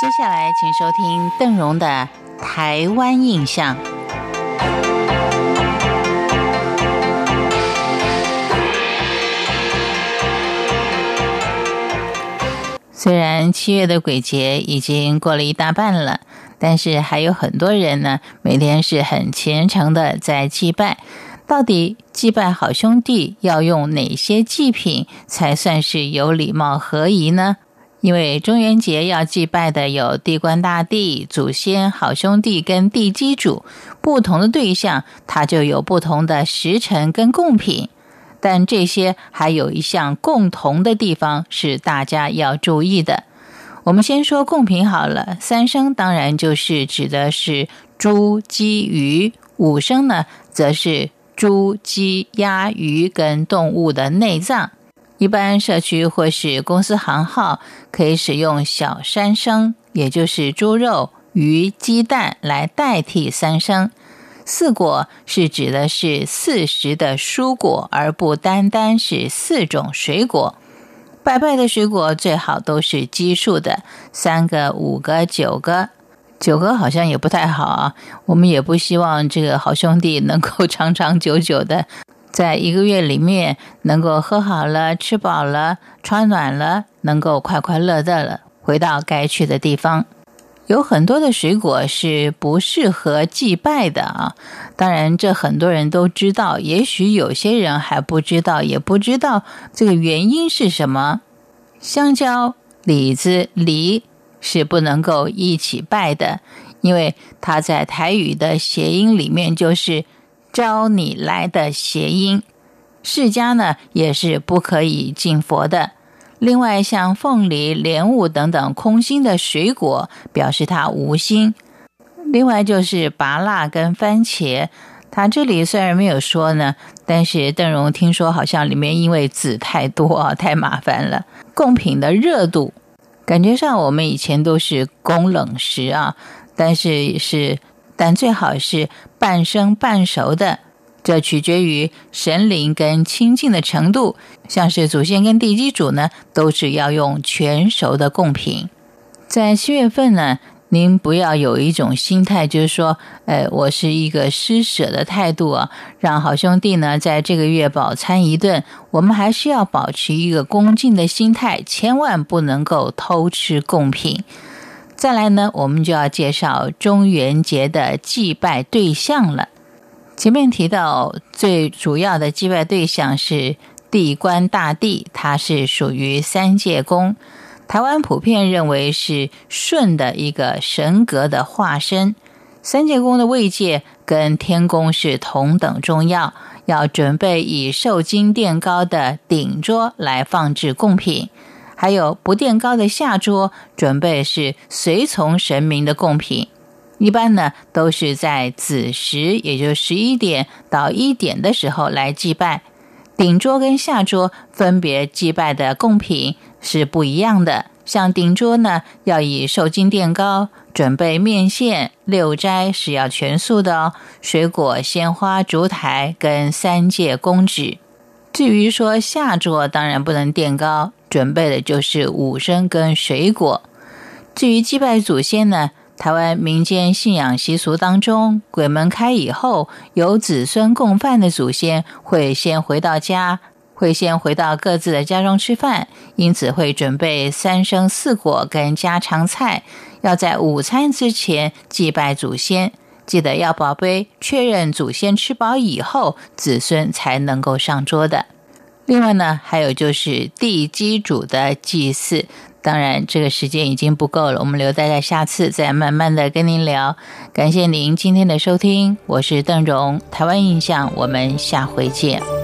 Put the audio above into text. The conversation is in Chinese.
接下来，请收听邓荣的《台湾印象》。虽然七月的鬼节已经过了一大半了，但是还有很多人呢，每天是很虔诚的在祭拜。到底祭拜好兄弟要用哪些祭品才算是有礼貌合宜呢？因为中元节要祭拜的有地官大帝、祖先、好兄弟跟地基主，不同的对象，它就有不同的时辰跟贡品。但这些还有一项共同的地方是大家要注意的。我们先说贡品好了，三生当然就是指的是猪、鸡、鱼；五生呢，则是猪、鸡、鸭、鱼跟动物的内脏。一般社区或是公司行号可以使用小三生，也就是猪肉、鱼、鸡蛋来代替三生。四果是指的是四时的蔬果，而不单单是四种水果。拜拜的水果最好都是奇数的，三个、五个、九个。九个好像也不太好啊。我们也不希望这个好兄弟能够长长久久的，在一个月里面能够喝好了、吃饱了、穿暖了，能够快快乐乐了回到该去的地方。有很多的水果是不适合祭拜的啊！当然，这很多人都知道，也许有些人还不知道，也不知道这个原因是什么。香蕉、李子、梨是不能够一起拜的，因为它在台语的谐音里面就是“招你来的”谐音。释迦呢，也是不可以敬佛的。另外，像凤梨、莲雾等等空心的水果，表示它无心。另外就是拔辣跟番茄，它这里虽然没有说呢，但是邓荣听说好像里面因为籽太多啊，太麻烦了。贡品的热度，感觉上我们以前都是供冷食啊，但是是，但最好是半生半熟的。这取决于神灵跟亲近的程度，像是祖先跟地基主呢，都是要用全熟的贡品。在七月份呢，您不要有一种心态，就是说，呃，我是一个施舍的态度啊，让好兄弟呢在这个月饱餐一顿。我们还是要保持一个恭敬的心态，千万不能够偷吃贡品。再来呢，我们就要介绍中元节的祭拜对象了。前面提到，最主要的祭拜对象是地官大帝，他是属于三界宫。台湾普遍认为是舜的一个神格的化身。三界宫的位界跟天宫是同等重要，要准备以受金垫高的顶桌来放置贡品，还有不垫高的下桌，准备是随从神明的贡品。一般呢，都是在子时，也就十一点到一点的时候来祭拜。顶桌跟下桌分别祭拜的贡品是不一样的。像顶桌呢，要以受金垫高，准备面线、六斋是要全素的哦，水果、鲜花、烛台跟三界公纸。至于说下桌，当然不能垫高，准备的就是五生跟水果。至于祭拜祖先呢？台湾民间信仰习俗当中，鬼门开以后，有子孙共饭的祖先会先回到家，会先回到各自的家中吃饭，因此会准备三生四果跟家常菜，要在午餐之前祭拜祖先。记得要宝贝确认祖先吃饱以后，子孙才能够上桌的。另外呢，还有就是地基主的祭祀。当然，这个时间已经不够了，我们留待在下次再慢慢的跟您聊。感谢您今天的收听，我是邓荣，台湾印象，我们下回见。